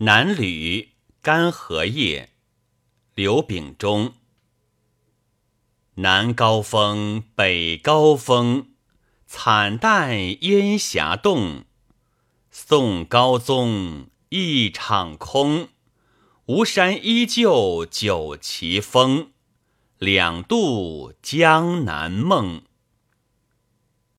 南吕干荷叶，刘秉忠。南高峰，北高峰，惨淡烟霞动。宋高宗一场空，吴山依旧酒旗风。两度江南梦。